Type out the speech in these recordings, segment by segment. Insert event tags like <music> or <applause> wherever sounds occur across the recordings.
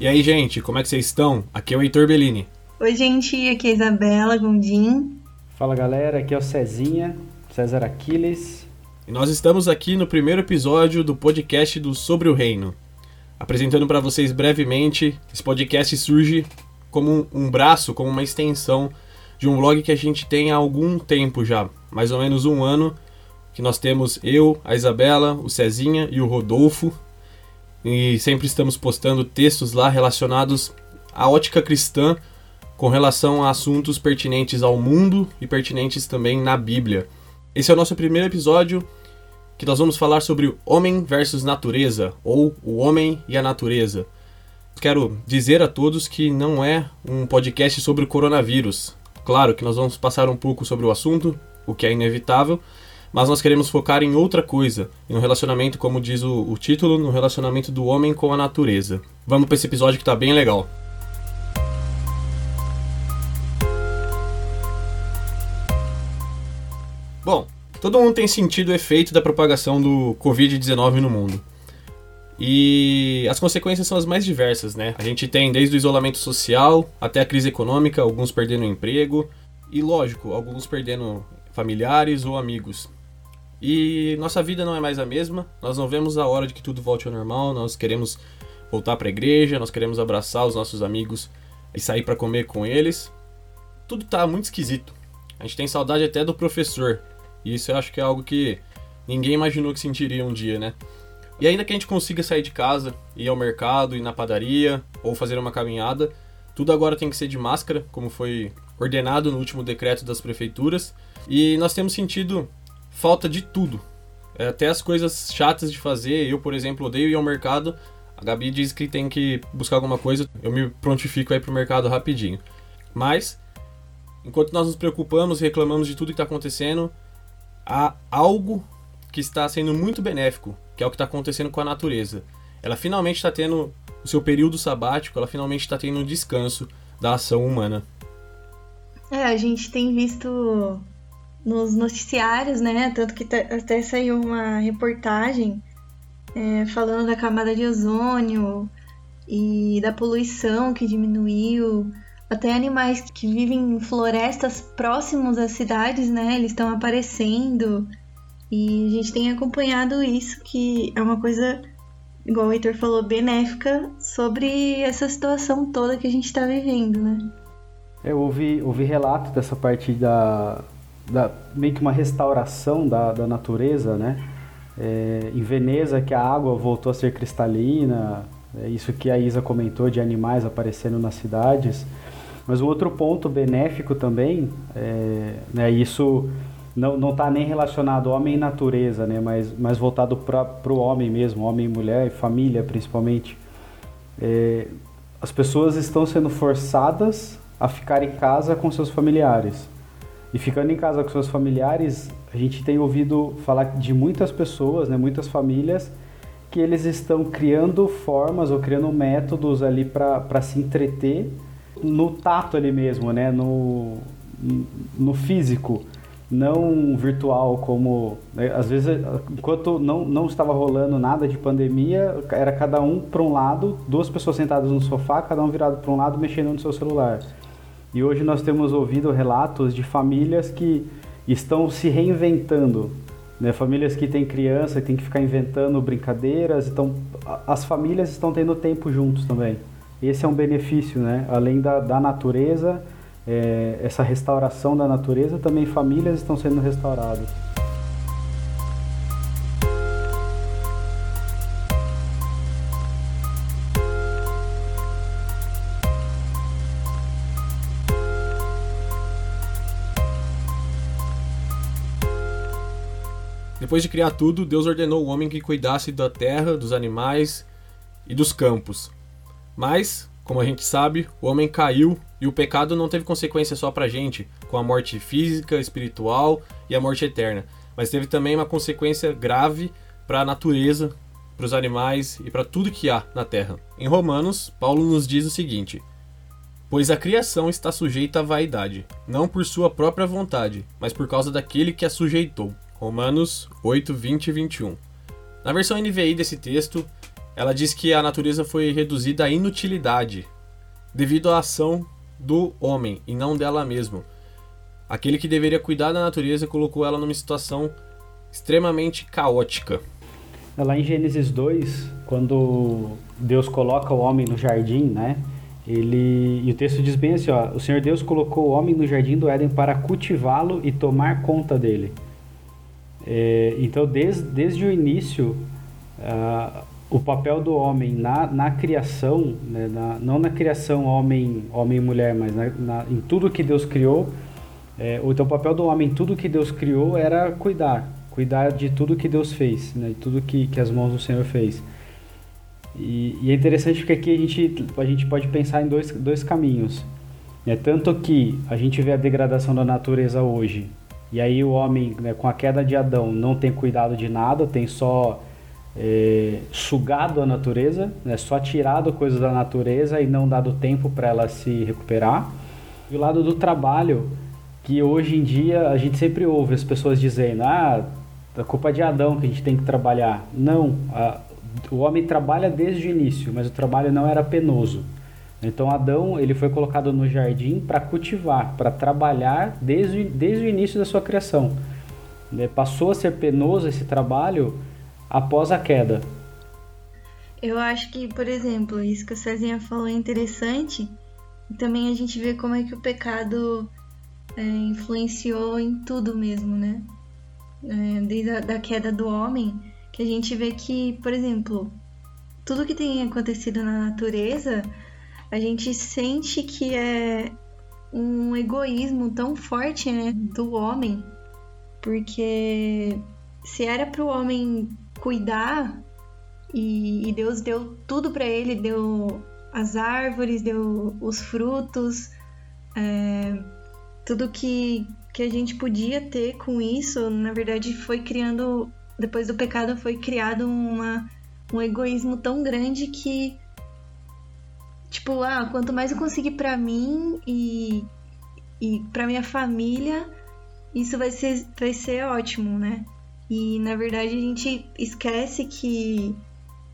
E aí, gente, como é que vocês estão? Aqui é o Heitor Bellini. Oi, gente, aqui é a Isabela Gondim. Fala galera, aqui é o Cezinha, César Aquiles. E nós estamos aqui no primeiro episódio do podcast do Sobre o Reino. Apresentando para vocês brevemente, esse podcast surge como um braço, como uma extensão de um blog que a gente tem há algum tempo já, mais ou menos um ano, que nós temos eu, a Isabela, o Cezinha e o Rodolfo, e sempre estamos postando textos lá relacionados à ótica cristã com relação a assuntos pertinentes ao mundo e pertinentes também na Bíblia. Esse é o nosso primeiro episódio que nós vamos falar sobre homem versus natureza ou o homem e a natureza. Quero dizer a todos que não é um podcast sobre o coronavírus. Claro que nós vamos passar um pouco sobre o assunto, o que é inevitável, mas nós queremos focar em outra coisa, um relacionamento, como diz o, o título, no relacionamento do homem com a natureza. Vamos para esse episódio que está bem legal. Bom, todo mundo tem sentido o efeito da propagação do Covid-19 no mundo. E as consequências são as mais diversas, né? A gente tem desde o isolamento social até a crise econômica, alguns perdendo emprego e, lógico, alguns perdendo familiares ou amigos. E nossa vida não é mais a mesma, nós não vemos a hora de que tudo volte ao normal, nós queremos voltar para a igreja, nós queremos abraçar os nossos amigos e sair para comer com eles. Tudo tá muito esquisito. A gente tem saudade até do professor. E isso eu acho que é algo que ninguém imaginou que sentiria um dia, né? E ainda que a gente consiga sair de casa, ir ao mercado, ir na padaria ou fazer uma caminhada, tudo agora tem que ser de máscara, como foi ordenado no último decreto das prefeituras. E nós temos sentido falta de tudo. É, até as coisas chatas de fazer. Eu, por exemplo, odeio ir ao mercado. A Gabi diz que tem que buscar alguma coisa. Eu me prontifico aí pro mercado rapidinho. Mas, enquanto nós nos preocupamos reclamamos de tudo que está acontecendo, há algo que está sendo muito benéfico, que é o que está acontecendo com a natureza. Ela finalmente está tendo o seu período sabático, ela finalmente está tendo um descanso da ação humana. É, a gente tem visto nos noticiários, né? Tanto que até saiu uma reportagem é, falando da camada de ozônio e da poluição que diminuiu. Até animais que vivem em florestas próximos às cidades, né? Eles estão aparecendo. E a gente tem acompanhado isso, que é uma coisa, igual o Heitor falou, benéfica sobre essa situação toda que a gente está vivendo, né? Eu ouvi, ouvi relato dessa parte da, da, meio que uma restauração da, da natureza, né? É, em Veneza, que a água voltou a ser cristalina, é isso que a Isa comentou de animais aparecendo nas cidades. Mas um outro ponto benéfico também, é, né, isso não está nem relacionado homem e natureza, né, mas, mas voltado para o homem mesmo, homem e mulher, e família principalmente. É, as pessoas estão sendo forçadas a ficar em casa com seus familiares. E ficando em casa com seus familiares, a gente tem ouvido falar de muitas pessoas, né, muitas famílias, que eles estão criando formas ou criando métodos ali para se entreter no tato ali mesmo, né, no, no físico, não virtual como né, às vezes enquanto não, não estava rolando nada de pandemia era cada um para um lado duas pessoas sentadas no sofá cada um virado para um lado mexendo no seu celular e hoje nós temos ouvido relatos de famílias que estão se reinventando, né? famílias que têm criança e têm que ficar inventando brincadeiras, então as famílias estão tendo tempo juntos também. Esse é um benefício, né? além da, da natureza, é, essa restauração da natureza, também famílias estão sendo restauradas. Depois de criar tudo, Deus ordenou o homem que cuidasse da terra, dos animais e dos campos. Mas, como a gente sabe, o homem caiu e o pecado não teve consequência só pra gente, com a morte física, espiritual e a morte eterna, mas teve também uma consequência grave para a natureza, para os animais e para tudo que há na terra. Em Romanos, Paulo nos diz o seguinte: Pois a criação está sujeita à vaidade, não por sua própria vontade, mas por causa daquele que a sujeitou Romanos 8, 20 e 21. Na versão NVI desse texto, ela diz que a natureza foi reduzida à inutilidade devido à ação do homem e não dela mesmo. Aquele que deveria cuidar da natureza colocou ela numa situação extremamente caótica. Lá em Gênesis 2, quando Deus coloca o homem no jardim, né? Ele e o texto diz bem assim, ó, o Senhor Deus colocou o homem no jardim do Éden para cultivá-lo e tomar conta dele. É, então, desde, desde o início, uh, o papel do homem na, na criação, né, na, não na criação homem, homem e mulher, mas na, na, em tudo que Deus criou, é, então o papel do homem em tudo que Deus criou era cuidar, cuidar de tudo que Deus fez, né, de tudo que, que as mãos do Senhor fez. E, e, é interessante porque aqui a gente, a gente pode pensar em dois, dois caminhos. Né? Tanto que a gente vê a degradação da natureza hoje, e aí o homem, né, com a queda de Adão, não tem cuidado de nada, tem só é, sugado a natureza, né, só tirado coisas da natureza e não dado tempo para ela se recuperar. E o lado do trabalho, que hoje em dia a gente sempre ouve as pessoas dizendo: ah, a culpa é de Adão que a gente tem que trabalhar. Não, a, o homem trabalha desde o início, mas o trabalho não era penoso. Então Adão ele foi colocado no jardim para cultivar, para trabalhar desde, desde o início da sua criação. Né, passou a ser penoso esse trabalho após a queda. Eu acho que, por exemplo, isso que a Cezinha falou é interessante. E também a gente vê como é que o pecado é, influenciou em tudo mesmo, né? É, desde a da queda do homem, que a gente vê que, por exemplo, tudo que tem acontecido na natureza, a gente sente que é um egoísmo tão forte né, do homem, porque se era para o homem cuidar e, e Deus deu tudo para ele, deu as árvores, deu os frutos, é, tudo que, que a gente podia ter com isso, na verdade foi criando, depois do pecado foi criado uma, um egoísmo tão grande que tipo, ah, quanto mais eu conseguir para mim e, e para minha família, isso vai ser, vai ser ótimo, né? E na verdade a gente esquece que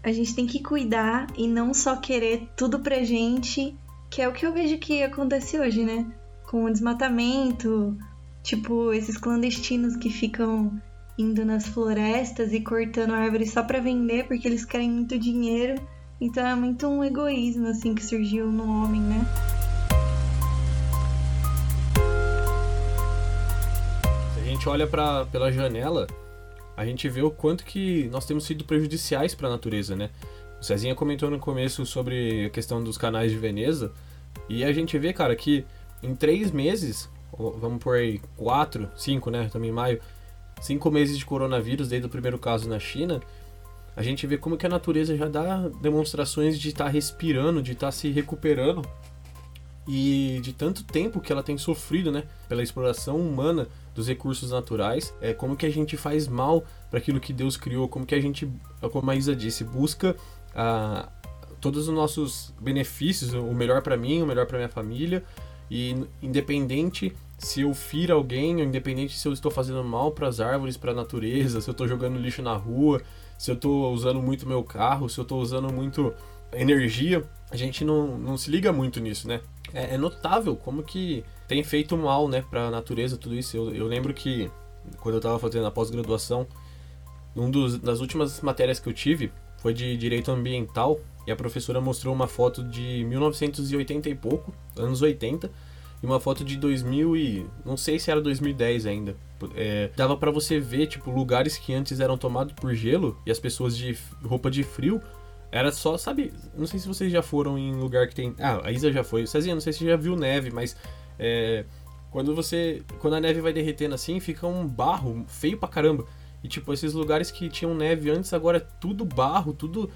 a gente tem que cuidar e não só querer tudo pra gente, que é o que eu vejo que acontece hoje, né? Com o desmatamento, tipo, esses clandestinos que ficam indo nas florestas e cortando árvores só para vender porque eles querem muito dinheiro. Então é muito um egoísmo assim que surgiu no homem, né? Se a gente olha para pela janela, a gente vê o quanto que nós temos sido prejudiciais para a natureza, né? O Cezinha comentou no começo sobre a questão dos canais de Veneza, e a gente vê, cara, que em três meses, vamos por aí, quatro, cinco, né? Também maio, cinco meses de coronavírus, desde o primeiro caso na China, a gente vê como que a natureza já dá demonstrações de estar tá respirando, de estar tá se recuperando. E de tanto tempo que ela tem sofrido, né, pela exploração humana dos recursos naturais, é como que a gente faz mal para aquilo que Deus criou, como que a gente, como a Isa disse, busca ah, todos os nossos benefícios, o melhor para mim, o melhor para minha família, e independente se eu firo alguém, independente se eu estou fazendo mal para as árvores, para a natureza, se eu estou jogando lixo na rua, se eu estou usando muito meu carro, se eu estou usando muito energia, a gente não, não se liga muito nisso, né? É, é notável como que tem feito mal, né, para a natureza, tudo isso. Eu, eu lembro que quando eu estava fazendo a pós-graduação, um dos, das últimas matérias que eu tive foi de direito ambiental e a professora mostrou uma foto de 1980 e pouco, anos 80, e uma foto de 2000 e não sei se era 2010 ainda. É, dava para você ver tipo lugares que antes eram tomados por gelo e as pessoas de roupa de frio era só, sabe, não sei se vocês já foram em lugar que tem. Ah, a Isa já foi. Cezinha, não sei se você já viu neve, mas é, quando você. Quando a neve vai derretendo assim, fica um barro feio pra caramba. E tipo, esses lugares que tinham neve antes, agora é tudo barro, tudo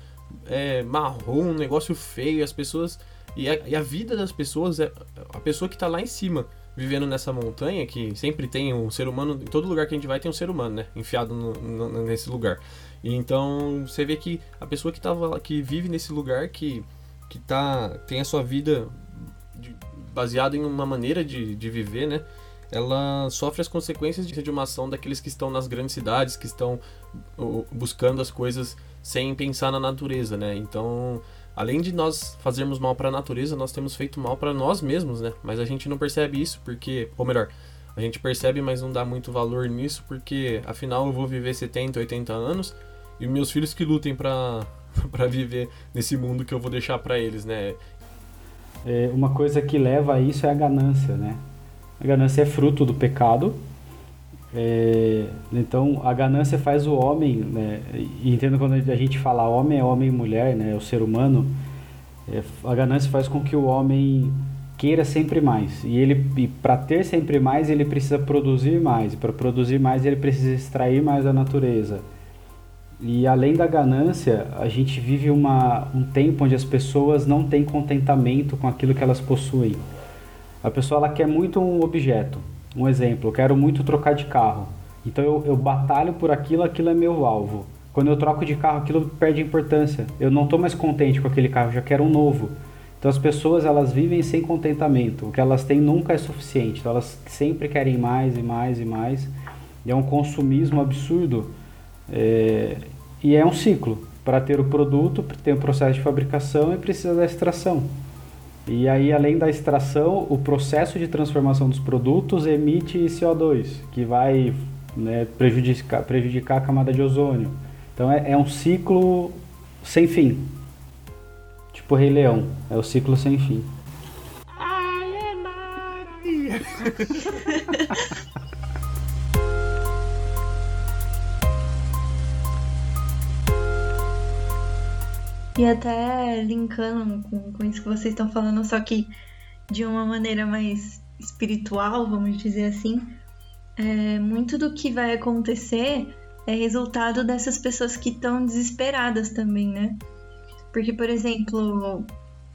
é, marrom, um negócio feio. As pessoas. E a, e a, vida das pessoas, é a pessoa que tá lá em cima, vivendo nessa montanha, que sempre tem um ser humano, em todo lugar que a gente vai tem um ser humano, né? Enfiado no, no, nesse lugar. E então você vê que a pessoa que, tava, que vive nesse lugar, que, que tá, tem a sua vida baseado em uma maneira de, de viver, né? ela sofre as consequências de uma ação daqueles que estão nas grandes cidades, que estão buscando as coisas sem pensar na natureza, né? Então, além de nós fazermos mal para a natureza, nós temos feito mal para nós mesmos, né? Mas a gente não percebe isso porque, ou melhor, a gente percebe, mas não dá muito valor nisso porque, afinal, eu vou viver 70, 80 anos e meus filhos que lutem para <laughs> para viver nesse mundo que eu vou deixar para eles, né? É, uma coisa que leva a isso é a ganância, né? A ganância é fruto do pecado. É, então a ganância faz o homem, né? E entendo quando a gente fala homem é homem e mulher, né? É o ser humano. É, a ganância faz com que o homem queira sempre mais. E ele para ter sempre mais, ele precisa produzir mais. Para produzir mais, ele precisa extrair mais da natureza. E além da ganância, a gente vive uma, um tempo onde as pessoas não têm contentamento com aquilo que elas possuem. A pessoa ela quer muito um objeto. Um exemplo, eu quero muito trocar de carro. Então eu, eu batalho por aquilo, aquilo é meu alvo. Quando eu troco de carro, aquilo perde importância. Eu não estou mais contente com aquele carro, já quero um novo. Então as pessoas elas vivem sem contentamento. O que elas têm nunca é suficiente. Então elas sempre querem mais e mais e mais. E é um consumismo absurdo é, e é um ciclo. Para ter o produto, tem o processo de fabricação e precisa da extração. E aí, além da extração, o processo de transformação dos produtos emite CO2, que vai né, prejudicar, prejudicar a camada de ozônio. Então é, é um ciclo sem fim. Tipo Rei Leão, é o ciclo sem fim. Ai, <laughs> E até linkando com, com isso que vocês estão falando, só que de uma maneira mais espiritual, vamos dizer assim, é, muito do que vai acontecer é resultado dessas pessoas que estão desesperadas também, né? Porque, por exemplo,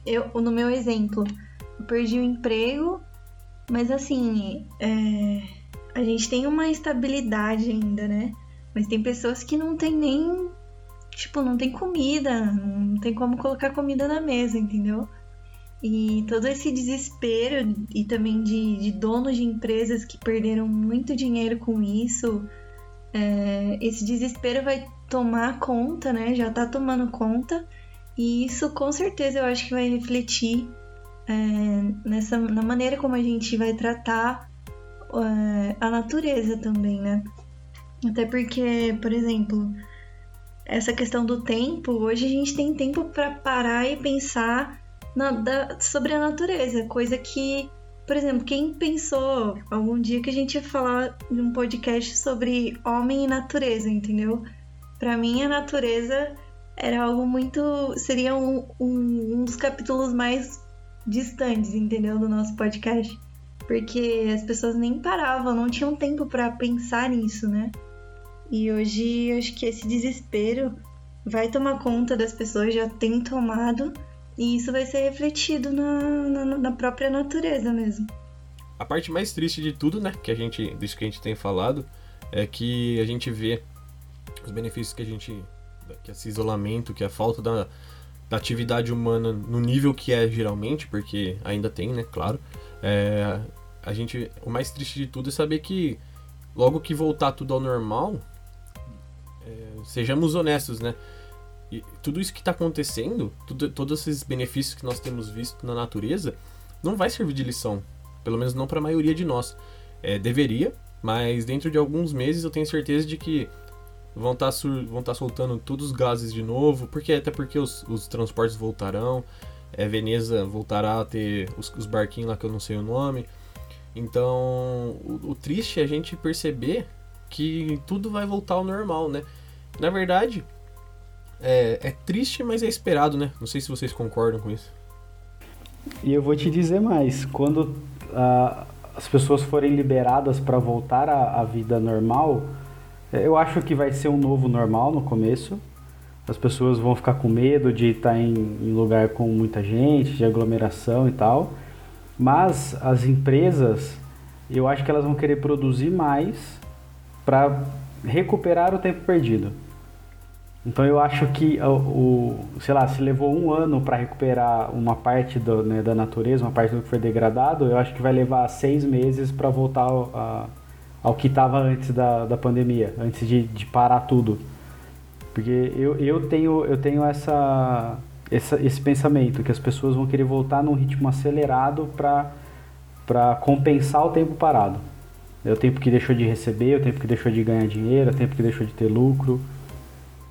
eu, no meu exemplo, eu perdi o emprego, mas assim, é, a gente tem uma estabilidade ainda, né? Mas tem pessoas que não tem nem tipo, não tem comida, não tem como colocar comida na mesa, entendeu? E todo esse desespero e também de, de donos de empresas que perderam muito dinheiro com isso, é, esse desespero vai tomar conta, né? Já tá tomando conta. E isso com certeza eu acho que vai refletir é, nessa, na maneira como a gente vai tratar é, a natureza também, né? Até porque, por exemplo, essa questão do tempo, hoje a gente tem tempo para parar e pensar na, da, sobre a natureza, coisa que, por exemplo, quem pensou algum dia que a gente ia falar de um podcast sobre homem e natureza, entendeu? Para mim, a natureza era algo muito. seria um, um, um dos capítulos mais distantes, entendeu? Do nosso podcast. Porque as pessoas nem paravam, não tinham tempo para pensar nisso, né? E hoje acho que esse desespero vai tomar conta das pessoas, já tem tomado, e isso vai ser refletido na, na, na própria natureza mesmo. A parte mais triste de tudo, né, que a gente, disso que a gente tem falado, é que a gente vê os benefícios que a gente, que esse isolamento, que a falta da, da atividade humana no nível que é geralmente, porque ainda tem, né, claro. É, a gente, o mais triste de tudo é saber que logo que voltar tudo ao normal, é, sejamos honestos, né? E tudo isso que está acontecendo, tudo, todos esses benefícios que nós temos visto na natureza, não vai servir de lição. Pelo menos não para a maioria de nós. É, deveria, mas dentro de alguns meses eu tenho certeza de que vão estar tá tá soltando todos os gases de novo, porque até porque os, os transportes voltarão, é, Veneza voltará a ter os, os, barquinhos lá que eu não sei o nome. Então, o, o triste é a gente perceber que tudo vai voltar ao normal, né? Na verdade, é, é triste, mas é esperado, né? Não sei se vocês concordam com isso. E eu vou te dizer mais: quando uh, as pessoas forem liberadas para voltar à, à vida normal, é, eu acho que vai ser um novo normal no começo. As pessoas vão ficar com medo de estar em, em lugar com muita gente, de aglomeração e tal. Mas as empresas, eu acho que elas vão querer produzir mais para recuperar o tempo perdido. Então eu acho que o, o sei lá, se levou um ano para recuperar uma parte do, né, da natureza, uma parte do que foi degradado, eu acho que vai levar seis meses para voltar ao, a, ao que estava antes da, da pandemia, antes de, de parar tudo. Porque eu, eu tenho, eu tenho essa, essa, esse pensamento, que as pessoas vão querer voltar num ritmo acelerado para compensar o tempo parado. É o tempo que deixou de receber, é o tempo que deixou de ganhar dinheiro, é o tempo que deixou de ter lucro.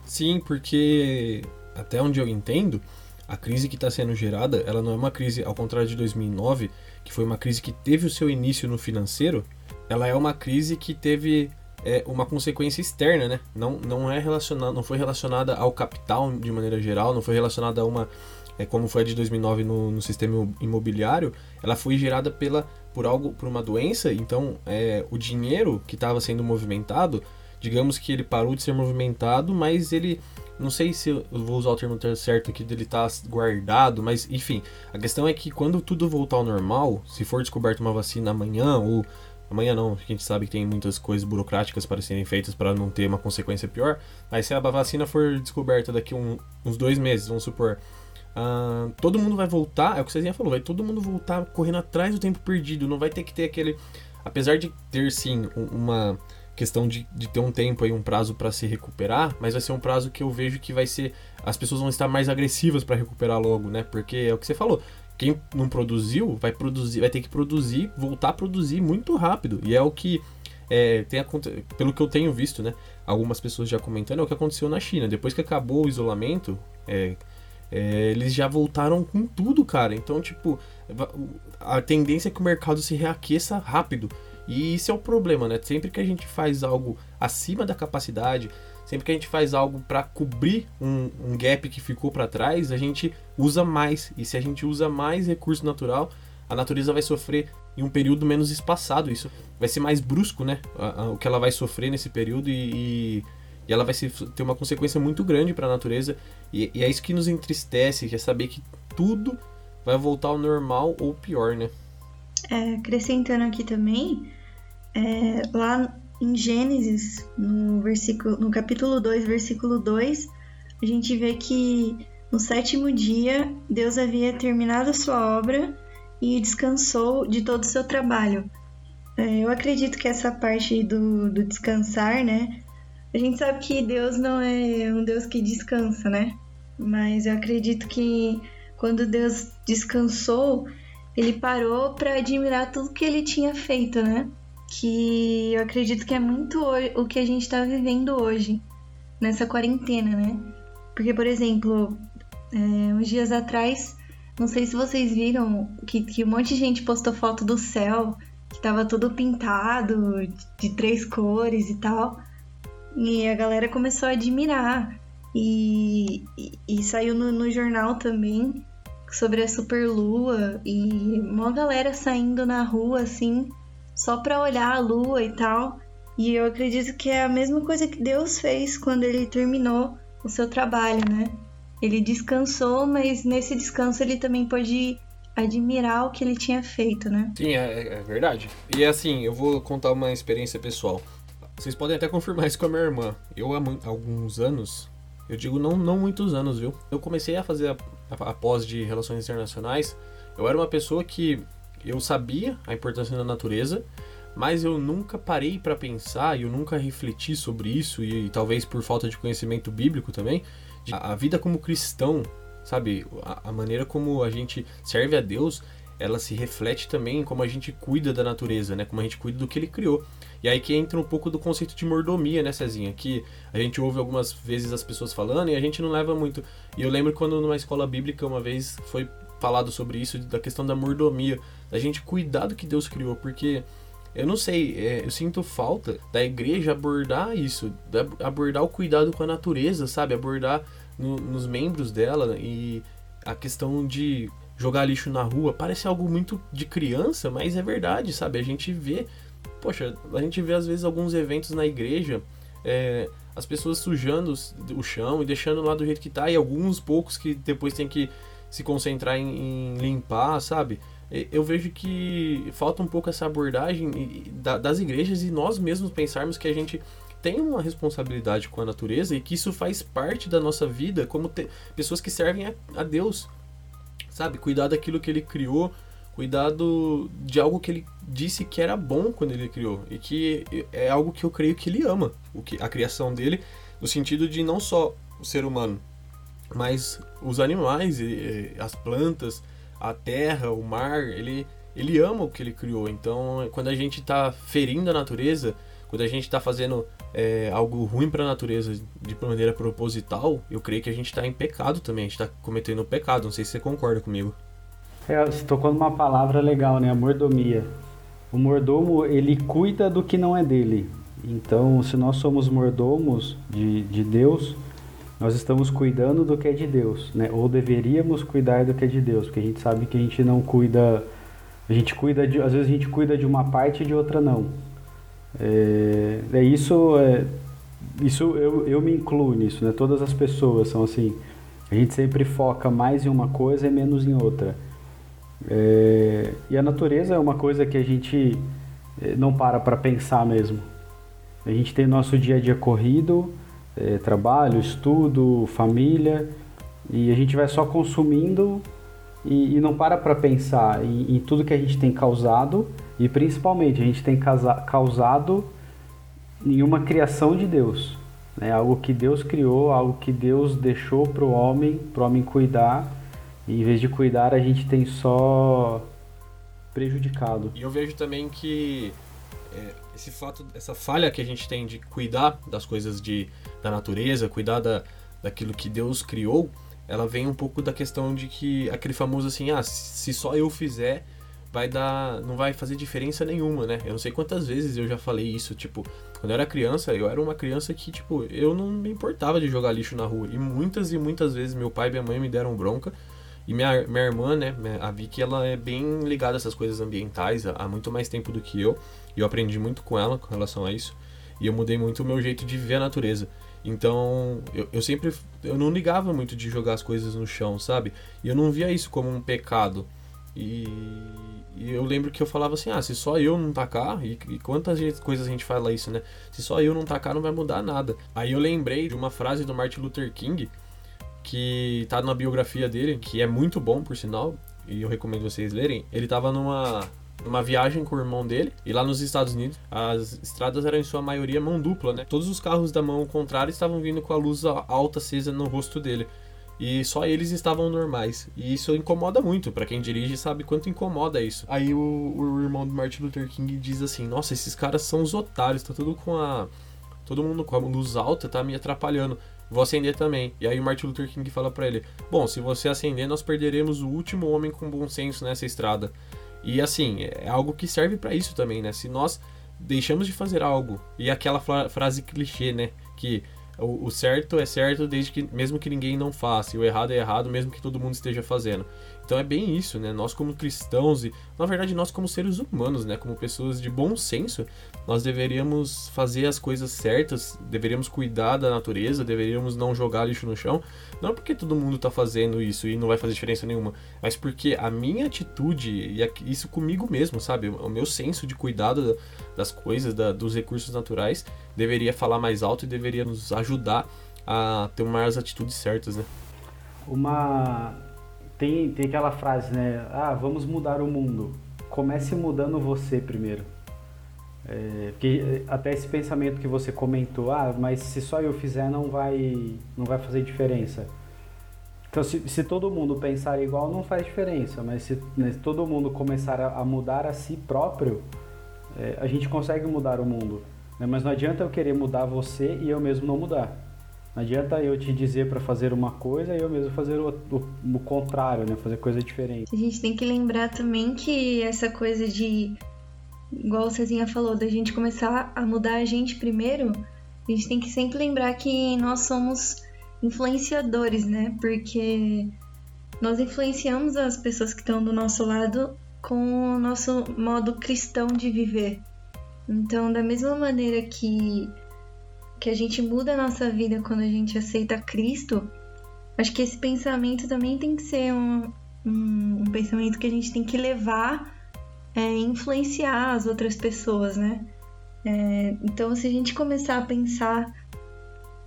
Sim, porque até onde eu entendo, a crise que está sendo gerada, ela não é uma crise, ao contrário de 2009, que foi uma crise que teve o seu início no financeiro, ela é uma crise que teve é, uma consequência externa, né? Não, não é relacionada, não foi relacionada ao capital de maneira geral, não foi relacionada a uma é, como foi a de 2009 no, no sistema imobiliário, ela foi gerada pela por algo, por uma doença. Então, é, o dinheiro que estava sendo movimentado, digamos que ele parou de ser movimentado, mas ele não sei se eu vou usar o termo certo aqui dele tá guardado, mas enfim, a questão é que quando tudo voltar ao normal, se for descoberta uma vacina amanhã ou amanhã não, a gente sabe que tem muitas coisas burocráticas para serem feitas para não ter uma consequência pior, mas se a vacina for descoberta daqui um, uns dois meses, vamos supor, uh, todo mundo vai voltar, é o que você já falou, vai todo mundo voltar correndo atrás do tempo perdido, não vai ter que ter aquele, apesar de ter sim uma questão de, de ter um tempo aí, um prazo para se recuperar, mas vai ser um prazo que eu vejo que vai ser. As pessoas vão estar mais agressivas para recuperar logo, né? Porque é o que você falou. Quem não produziu vai produzir, vai ter que produzir, voltar a produzir muito rápido. E é o que é, tem pelo que eu tenho visto, né? Algumas pessoas já comentando é o que aconteceu na China. Depois que acabou o isolamento, é, é, eles já voltaram com tudo, cara. Então, tipo, a tendência é que o mercado se reaqueça rápido. E isso é o problema, né? Sempre que a gente faz algo acima da capacidade, sempre que a gente faz algo para cobrir um, um, gap que ficou para trás, a gente usa mais. E se a gente usa mais recurso natural, a natureza vai sofrer em um período menos espaçado. Isso vai ser mais brusco, né? O que ela vai sofrer nesse período e, e, e ela vai ter uma consequência muito grande para a natureza. E, e é isso que nos entristece, que é saber que tudo vai voltar ao normal ou pior, né? É, acrescentando aqui também, é, lá em Gênesis, no, versículo, no capítulo 2, versículo 2, a gente vê que no sétimo dia Deus havia terminado a sua obra e descansou de todo o seu trabalho. É, eu acredito que essa parte do, do descansar, né? A gente sabe que Deus não é um Deus que descansa, né? Mas eu acredito que quando Deus descansou, ele parou para admirar tudo que ele tinha feito, né? Que eu acredito que é muito o que a gente está vivendo hoje, nessa quarentena, né? Porque, por exemplo, é, uns dias atrás, não sei se vocês viram que, que um monte de gente postou foto do céu, que tava tudo pintado, de três cores e tal. E a galera começou a admirar. E, e, e saiu no, no jornal também sobre a superlua e uma galera saindo na rua assim, só para olhar a lua e tal. E eu acredito que é a mesma coisa que Deus fez quando ele terminou o seu trabalho, né? Ele descansou, mas nesse descanso ele também pôde admirar o que ele tinha feito, né? Sim, é, é verdade. E assim, eu vou contar uma experiência pessoal. Vocês podem até confirmar isso com a minha irmã. Eu há alguns anos eu digo não, não muitos anos, viu? Eu comecei a fazer a, a, a pós de relações internacionais. Eu era uma pessoa que eu sabia a importância da natureza, mas eu nunca parei para pensar e eu nunca refleti sobre isso e, e, talvez por falta de conhecimento bíblico também, a, a vida como cristão, sabe, a, a, maneira como a gente serve a Deus, ela se reflete também em como a gente cuida da natureza, né? Como a gente cuida do que ele criou. E aí que entra um pouco do conceito de mordomia, né, Cezinha? Que a gente ouve algumas vezes as pessoas falando e a gente não leva muito. E eu lembro quando numa escola bíblica uma vez foi falado sobre isso, da questão da mordomia, da gente cuidar do que Deus criou, porque eu não sei, é, eu sinto falta da igreja abordar isso, abordar o cuidado com a natureza, sabe? Abordar no, nos membros dela e a questão de jogar lixo na rua parece algo muito de criança, mas é verdade, sabe? A gente vê Poxa, a gente vê às vezes alguns eventos na igreja, é, as pessoas sujando o chão e deixando lá do jeito que tá, e alguns poucos que depois tem que se concentrar em, em limpar, sabe? Eu vejo que falta um pouco essa abordagem das igrejas e nós mesmos pensarmos que a gente tem uma responsabilidade com a natureza e que isso faz parte da nossa vida como pessoas que servem a, a Deus. Sabe? Cuidar daquilo que ele criou, cuidado de algo que ele disse que era bom quando ele criou e que é algo que eu creio que ele ama, o que a criação dele, no sentido de não só o ser humano, mas os animais, as plantas, a terra, o mar, ele ele ama o que ele criou. Então, quando a gente está ferindo a natureza, quando a gente está fazendo é, algo ruim para a natureza de maneira proposital, eu creio que a gente está em pecado também, a gente está cometendo pecado. Não sei se você concorda comigo. É, você tocou numa palavra legal, né? A mordomia. O mordomo, ele cuida do que não é dele. Então, se nós somos mordomos de, de Deus, nós estamos cuidando do que é de Deus, né? Ou deveríamos cuidar do que é de Deus, porque a gente sabe que a gente não cuida, a gente cuida de, às vezes a gente cuida de uma parte e de outra não. É, é isso, é, isso eu, eu me incluo nisso, né? Todas as pessoas são assim. A gente sempre foca mais em uma coisa e menos em outra. É, e a natureza é uma coisa que a gente é, não para para pensar mesmo. A gente tem nosso dia a dia corrido, é, trabalho, estudo, família, e a gente vai só consumindo e, e não para para pensar em, em, tudo que a gente tem causado e principalmente a gente tem causado em uma criação de Deus, né? algo que Deus criou, algo que Deus deixou para o homem, para o homem cuidar, e em vez de cuidar a gente tem só prejudicado. E eu vejo também que é, esse fato, essa falha que a gente tem de cuidar das coisas de, da natureza, cuidar da, daquilo que Deus criou, ela vem um pouco da questão de que aquele famoso assim, ah, se só eu fizer, vai dar, não vai fazer diferença nenhuma, né? Eu não sei quantas vezes eu já falei isso, tipo, quando eu era criança, eu era uma criança que, tipo, eu não me importava de jogar lixo na rua. E muitas e muitas vezes meu pai e minha mãe me deram bronca. E minha, minha irmã, né, a Vicky, ela é bem ligada a essas coisas ambientais há muito mais tempo do que eu. E eu aprendi muito com ela com relação a isso. E eu mudei muito o meu jeito de ver a natureza. Então, eu, eu sempre. Eu não ligava muito de jogar as coisas no chão, sabe? E eu não via isso como um pecado. E, e eu lembro que eu falava assim: ah, se só eu não tacar, e, e quantas coisas a gente fala isso, né? Se só eu não tacar, não vai mudar nada. Aí eu lembrei de uma frase do Martin Luther King, que tá na biografia dele, que é muito bom, por sinal, e eu recomendo vocês lerem. Ele tava numa numa viagem com o irmão dele, e lá nos Estados Unidos as estradas eram em sua maioria mão dupla, né? Todos os carros da mão contrária estavam vindo com a luz alta acesa no rosto dele. E só eles estavam normais. E isso incomoda muito. para quem dirige sabe quanto incomoda isso. Aí o, o, irmão do Martin Luther King diz assim: Nossa, esses caras são os otários, tá tudo com a. Todo mundo com a luz alta, tá me atrapalhando. Vou acender também. E aí o Martin Luther King fala para ele: Bom, se você acender, nós perderemos o último homem com bom senso nessa estrada. E assim, é algo que serve para isso também, né? Se nós deixamos de fazer algo, e aquela frase clichê, né? Que o, o, certo é certo desde que mesmo que ninguém não faça, e o errado é errado mesmo que todo mundo esteja fazendo. Então é bem isso, né? Nós como cristãos e na verdade nós como seres humanos, né, como pessoas de bom senso, nós deveríamos fazer as coisas certas, deveríamos cuidar da natureza, deveríamos não jogar lixo no chão, não porque todo mundo tá fazendo isso e não vai fazer diferença nenhuma, mas porque a minha atitude e isso comigo mesmo, sabe? O meu senso de cuidado das coisas, da, dos recursos naturais, deveria falar mais alto e deveria nos ajudar a ter umas atitudes certas, né? Uma tem, tem aquela frase, né? Ah, vamos mudar o mundo. Comece mudando você primeiro. É, porque até esse pensamento que você comentou, ah, mas se só eu fizer não vai, não vai fazer diferença. Então, se, se todo mundo pensar igual, não faz diferença, mas se, né, se todo mundo começar a, a, mudar a si próprio, é, a gente consegue mudar o mundo. Né? Mas não adianta eu querer mudar você e eu mesmo não mudar. Não adianta eu te dizer para fazer uma coisa e eu mesmo fazer o, o, o, contrário, né? Fazer coisa diferente. A gente tem que lembrar também que essa coisa de, igual Cezinha falou, da gente começar a mudar a gente primeiro, a gente tem que sempre lembrar que nós somos influenciadores, né? Porque nós influenciamos as pessoas que estão do nosso lado com o nosso modo cristão de viver. Então, da mesma maneira que que a gente muda a nossa vida quando a gente aceita Cristo, acho que esse pensamento também tem que ser um, um, um pensamento que a gente tem que levar é, influenciar as outras pessoas, né? É, então, se a gente começar a pensar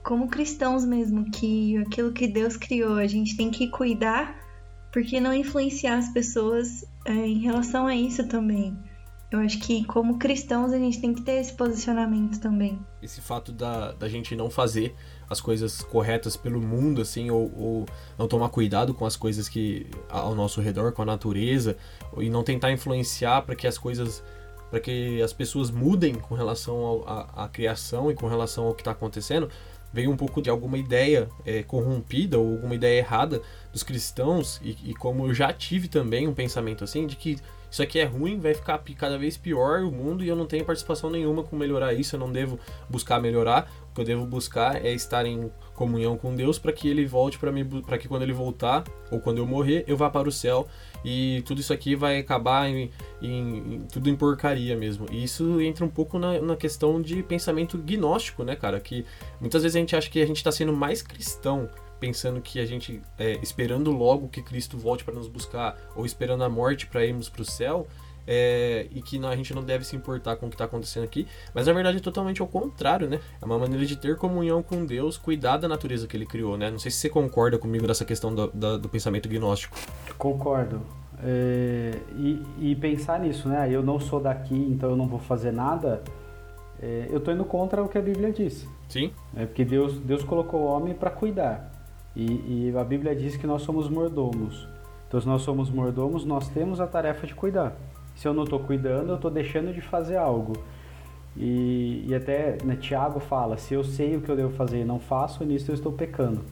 como cristãos mesmo, que aquilo que Deus criou, a gente tem que cuidar, porque não influenciar as pessoas é, em relação a isso também. Eu acho que como cristãos a gente tem que ter esse posicionamento também. Esse fato da, da gente não fazer as coisas corretas pelo mundo, assim, ou, ou não tomar cuidado com as coisas que ao nosso redor, com a natureza, e não tentar influenciar para que as coisas para que as pessoas mudem com relação à criação e com relação ao que está acontecendo, veio um pouco de alguma ideia é, corrompida ou alguma ideia errada dos cristãos, e, e, como eu já tive também um pensamento assim, de que isso aqui é ruim, vai ficar cada vez pior o mundo e eu não tenho participação nenhuma com melhorar isso, eu não devo buscar melhorar. O que eu devo buscar é estar em comunhão com Deus para que ele volte para mim, para que quando ele voltar ou quando eu morrer, eu vá para o céu e tudo isso aqui vai acabar em, em, em tudo em porcaria mesmo. E isso entra um pouco na, na questão de pensamento gnóstico, né, cara? Que muitas vezes a gente acha que a gente está sendo mais cristão pensando que a gente é, esperando logo que Cristo volte para nos buscar ou esperando a morte para irmos para o céu é, e que não, a gente não deve se importar com o que está acontecendo aqui, mas na verdade é totalmente ao contrário, né? É uma maneira de ter comunhão com Deus, cuidar da natureza que Ele criou, né? Não sei se você concorda comigo nessa questão do, do, do pensamento gnóstico. Concordo. É, e, e, pensar nisso, né? Eu não sou daqui, então eu não vou fazer nada. É, eu estou indo contra o que a Bíblia diz. Sim. É porque Deus, Deus colocou o homem para cuidar. E, e, a Bíblia diz que nós somos mordomos. Então, se nós somos mordomos, nós temos a tarefa de cuidar. Se eu não estou cuidando, eu estou deixando de fazer algo. E, e até né, Tiago fala: se eu sei o que eu devo fazer e não faço, nisso eu estou pecando.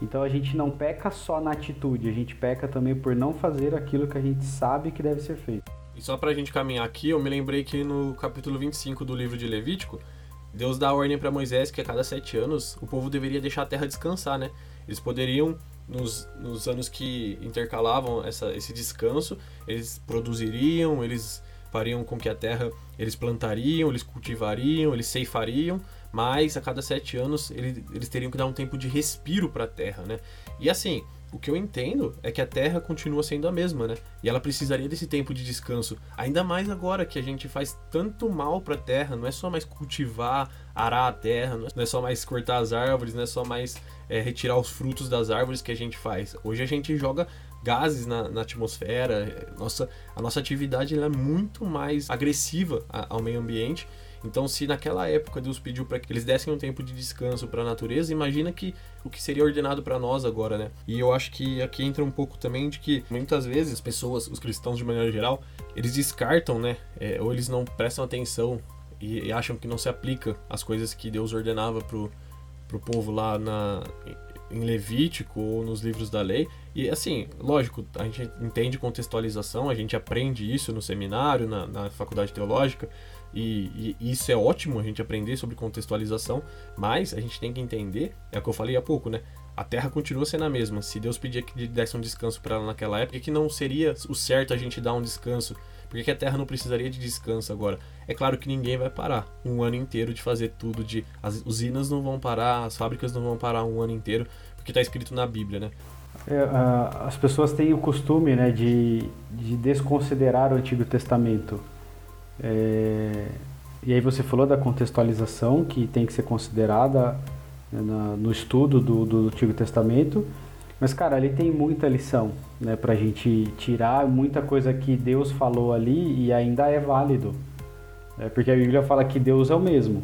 Então a gente não peca só na atitude, a gente peca também por não fazer aquilo que a gente sabe que deve ser feito. E só para a gente caminhar aqui, eu me lembrei que no capítulo 25 do livro de Levítico, Deus dá a ordem para Moisés que a cada sete anos o povo deveria deixar a terra descansar, né? Eles poderiam, nos, nos anos que intercalavam essa, esse descanso, eles produziriam, eles fariam com que a terra eles plantariam, eles cultivariam, eles ceifariam, mas a cada sete anos eles, eles teriam que dar um tempo de respiro para a terra, né? E assim, o que eu entendo é que a Terra continua sendo a mesma, né? E ela precisaria desse tempo de descanso. Ainda mais agora que a gente faz tanto mal para a Terra. Não é só mais cultivar, arar a Terra, não é só mais cortar as árvores, não é só mais é, retirar os frutos das árvores que a gente faz. Hoje a gente joga gases na, na atmosfera. Nossa, a nossa atividade é muito mais agressiva ao meio ambiente. Então, se naquela época Deus pediu para que eles dessem um tempo de descanso para a natureza, imagina que o que seria ordenado para nós agora, né? E eu acho que aqui entra um pouco também de que muitas vezes as pessoas, os cristãos de maneira geral, eles descartam, né? É, ou eles não prestam atenção e, e, acham que não se aplica as coisas que Deus ordenava pro, pro povo lá na, em Levítico ou nos livros da lei. E assim, lógico, a gente entende contextualização, a gente aprende isso no seminário, na, na faculdade teológica, e, e, isso é ótimo a gente aprender sobre contextualização, mas a gente tem que entender, é o que eu falei há pouco, né? A Terra continua sendo a mesma. Se Deus pedia que desse um descanso para ela naquela época, que não seria o certo a gente dar um descanso? Por que a Terra não precisaria de descanso agora? É claro que ninguém vai parar um ano inteiro de fazer tudo, de as usinas não vão parar, as fábricas não vão parar um ano inteiro, porque está escrito na Bíblia, né? É, as pessoas têm o costume né, de, de desconsiderar o Antigo Testamento. É, e aí você falou da contextualização que tem que ser considerada né, na, no estudo do, do Antigo Testamento. Mas, cara, ali tem muita lição né, para a gente tirar, muita coisa que Deus falou ali e ainda é válido. Né, porque a Bíblia fala que Deus é o mesmo.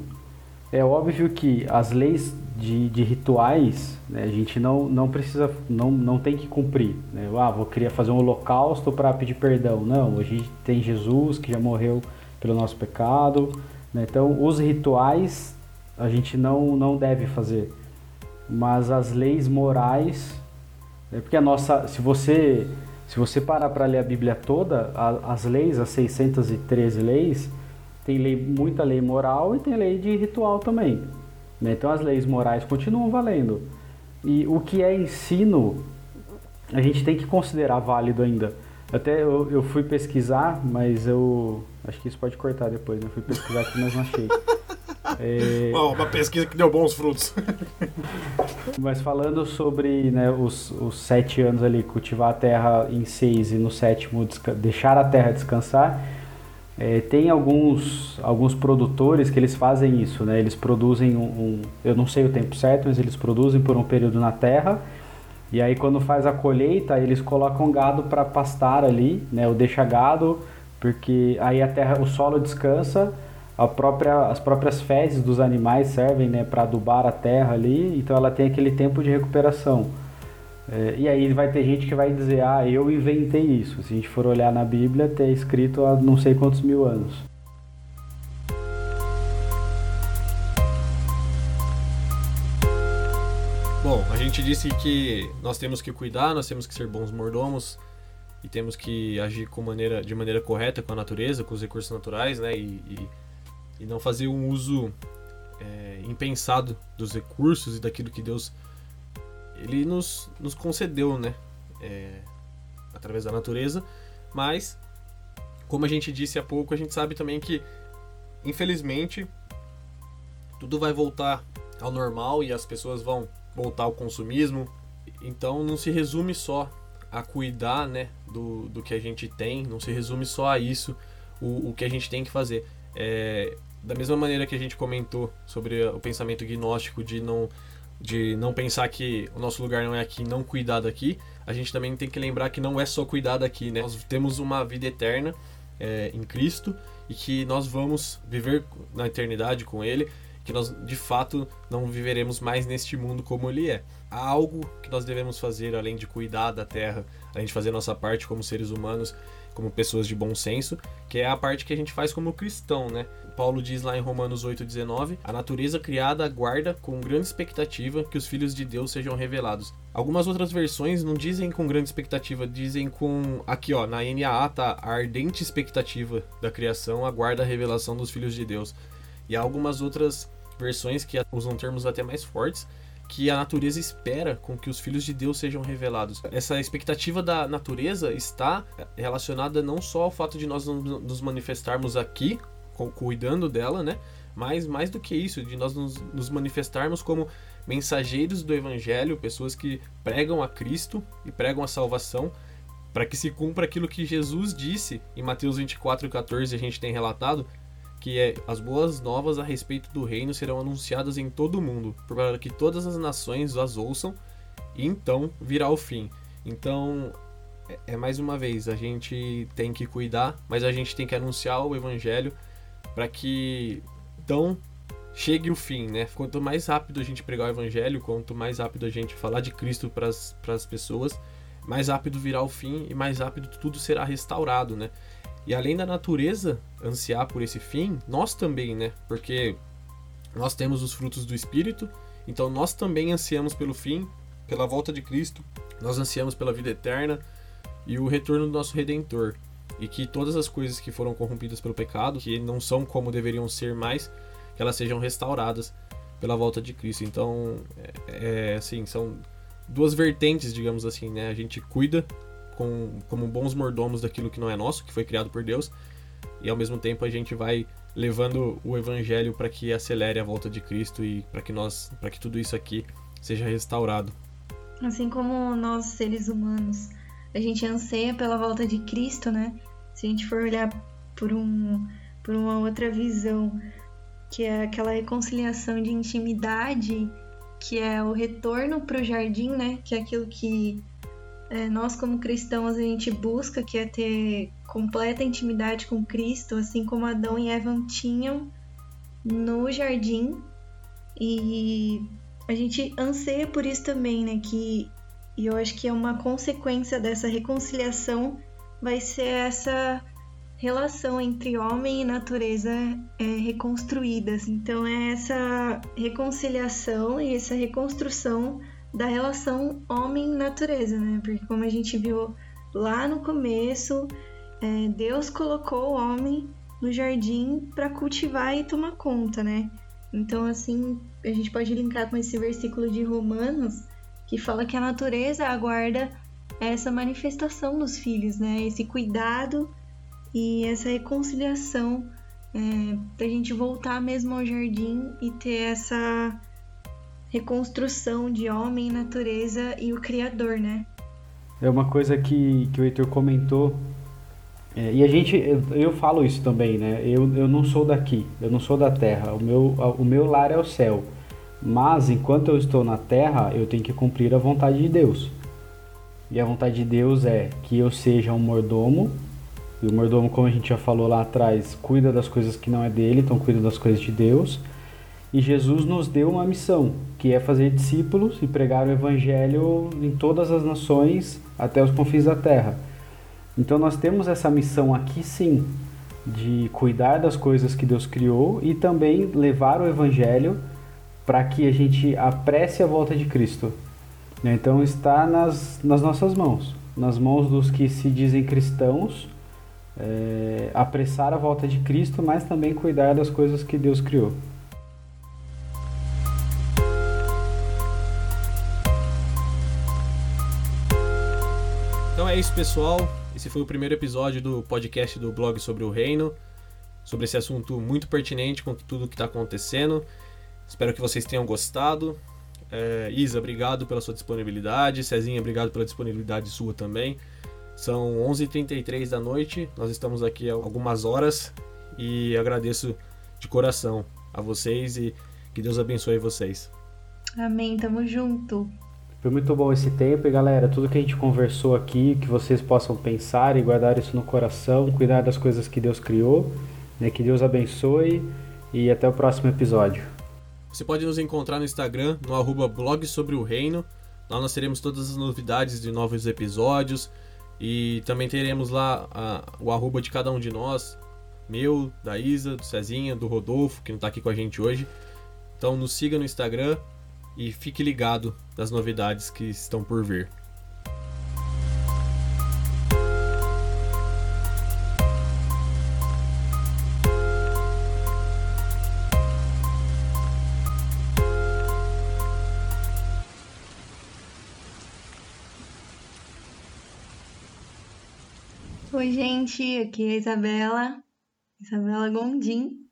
É óbvio que as leis de, de rituais né, a gente não, não precisa, não, não tem que cumprir. Né? Ah, vou querer fazer um holocausto para pedir perdão. Não, a gente tem Jesus que já morreu pelo nosso pecado. Né? Então, os rituais a gente não, não deve fazer, mas as leis morais, é porque a nossa, se você se você parar para ler a Bíblia toda, a, as leis, as 613 leis, tem lei, muita lei moral e tem lei de ritual também. Né? Então as leis morais continuam valendo. E o que é ensino, a gente tem que considerar válido ainda. Até eu, eu fui pesquisar, mas eu Acho que isso pode cortar depois, né? Fui pesquisar aqui, mas não achei. É... uma pesquisa que deu bons frutos. Mas falando sobre né, os, os sete anos ali, cultivar a terra em seis e no sétimo deixar a terra descansar, É, tem alguns, alguns produtores que eles fazem isso, né? Eles produzem um, um, eu não sei o tempo certo, mas eles produzem por um período na terra e aí quando faz a colheita eles colocam gado para pastar ali, né? Ou deixa gado porque aí a terra, o solo descansa, própria, as próprias fezes dos animais servem, né? Para adubar a terra ali, então ela tem aquele tempo de recuperação. É, e aí vai ter gente que vai dizer, ah, eu inventei isso. Se a gente for olhar na Bíblia, tem escrito há não sei quantos mil anos. Bom, a gente disse que nós temos que cuidar, nós temos que ser bons mordomos e temos que agir com maneira, de maneira correta com a natureza, com os recursos naturais, né? E, e, e não fazer um uso é, impensado dos recursos e daquilo que Deus ele nos, nos concedeu, né? É, através da natureza, mas como a gente disse há pouco, a gente sabe também que, infelizmente, tudo vai voltar ao normal e as pessoas vão voltar ao consumismo. Então não se resume só a cuidar né, do, do que a gente tem, não se resume só a isso o, o que a gente tem que fazer. É, da mesma maneira que a gente comentou sobre o pensamento gnóstico de não de não pensar que o nosso lugar não é aqui, não cuidar daqui, a gente também tem que lembrar que não é só cuidar daqui, né? Nós temos uma vida eterna é, em Cristo e que nós vamos viver na eternidade com Ele, que nós de fato não viveremos mais neste mundo como Ele é. Há algo que nós devemos fazer além de cuidar da terra, além de fazer nossa parte como seres humanos, como pessoas de bom senso, que é a parte que a gente faz como cristão, né? Paulo diz lá em Romanos 8,19: A natureza criada aguarda com grande expectativa que os filhos de Deus sejam revelados. Algumas outras versões não dizem com grande expectativa, dizem com. Aqui ó, na NAA tá a ardente expectativa da criação aguarda a revelação dos filhos de Deus. E há algumas outras versões que usam termos até mais fortes, que a natureza espera com que os filhos de Deus sejam revelados. Essa expectativa da natureza está relacionada não só ao fato de nós nos manifestarmos aqui, cuidando dela, né? Mas mais do que isso, de nós nos, manifestarmos como mensageiros do Evangelho, pessoas que pregam a Cristo e pregam a salvação, para que se cumpra aquilo que Jesus disse em Mateus 24, 14, a gente tem relatado, que é as boas novas a respeito do reino serão anunciadas em todo o mundo, para que todas as nações as ouçam, e então virá o fim. Então, é, é mais uma vez, a gente tem que cuidar, mas a gente tem que anunciar o evangelho para que então chegue o fim, né? Quanto mais rápido a gente pregar o evangelho, quanto mais rápido a gente falar de Cristo para as pessoas, mais rápido virá o fim e mais rápido tudo será restaurado, né? E além da natureza ansiar por esse fim, nós também, né? Porque nós temos os frutos do Espírito, então nós também ansiamos pelo fim, pela volta de Cristo, nós ansiamos pela vida eterna e o retorno do nosso Redentor. E que todas as coisas que foram corrompidas pelo pecado, que não são como deveriam ser mais, que elas sejam restauradas pela volta de Cristo. Então, é, é assim, são duas vertentes, digamos assim, né? A gente cuida com, como bons mordomos daquilo que não é nosso, que foi criado por Deus, e ao mesmo tempo a gente vai levando o evangelho para que acelere a volta de Cristo e para que nós, para que tudo isso aqui seja restaurado. Assim como nós seres humanos, a gente anseia pela volta de Cristo, né? Se a gente for olhar por um por uma outra visão, que é aquela reconciliação de intimidade, que é o retorno para o jardim, né? Que é aquilo que é, nós como cristãos a gente busca, que é ter completa intimidade com Cristo, assim como Adão e Eva tinham no jardim. E a gente anseia por isso também, né? Que e eu acho que é uma consequência dessa reconciliação vai ser essa relação entre homem e natureza é, reconstruídas. Então é essa reconciliação e essa reconstrução da relação homem-natureza, né? Porque como a gente viu lá no começo, é, Deus colocou o homem no jardim para cultivar e tomar conta, né? Então, assim, a gente pode linkar com esse versículo de Romanos que fala que a natureza aguarda essa manifestação dos filhos, né? Esse cuidado e essa reconciliação é, para a gente voltar mesmo ao jardim e ter essa reconstrução de homem, natureza e o Criador, né? É uma coisa que, que o Heitor comentou É, e a gente, eu, eu, falo isso também, né? Eu, eu não sou daqui, eu não sou da terra. O meu, o meu lar é o céu. Mas enquanto eu estou na terra, eu tenho que cumprir a vontade de Deus. E a vontade de Deus é que eu seja um mordomo. E o mordomo, como a gente já falou lá atrás, cuida das coisas que não é dele, então cuida das coisas de Deus. E Jesus nos deu uma missão, que é fazer discípulos e pregar o evangelho em todas as nações até os confins da terra. Então nós temos essa missão aqui sim, de cuidar das coisas que Deus criou e também levar o evangelho para que a gente apresse a volta de Cristo. Então está nas, nas nossas mãos, nas mãos dos que se dizem cristãos, é, apressar a volta de Cristo, mas também cuidar das coisas que Deus criou. É isso, pessoal. Esse foi o primeiro episódio do podcast do blog sobre o reino, sobre esse assunto muito pertinente com tudo que está acontecendo. Espero que vocês tenham gostado. É, Isa, obrigado pela sua disponibilidade. Cezinha, obrigado pela disponibilidade sua também. São 11h33 da noite, nós estamos aqui há algumas horas e agradeço de coração a vocês e que Deus abençoe vocês. Amém, tamo junto. Foi muito bom esse tempo e galera, tudo que a gente conversou aqui, que vocês possam pensar e guardar isso no coração, cuidar das coisas que Deus criou, né? Que Deus abençoe e até o próximo episódio. Você pode nos encontrar no Instagram, no arroba blog sobre o reino. Lá nós teremos todas as novidades de novos episódios e também teremos lá a, o arroba de cada um de nós, meu, da Isa, do Cezinha, do Rodolfo, que não está aqui com a gente hoje. Então nos siga no Instagram e fique ligado das novidades que estão por vir. Oi, gente, aqui é a Isabela, Isabela Gondim.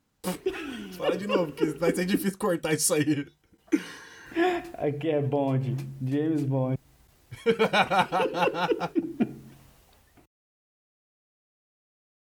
Fala de novo, porque vai ser difícil cortar isso aí. Aqui é Bond, James Bond. <laughs>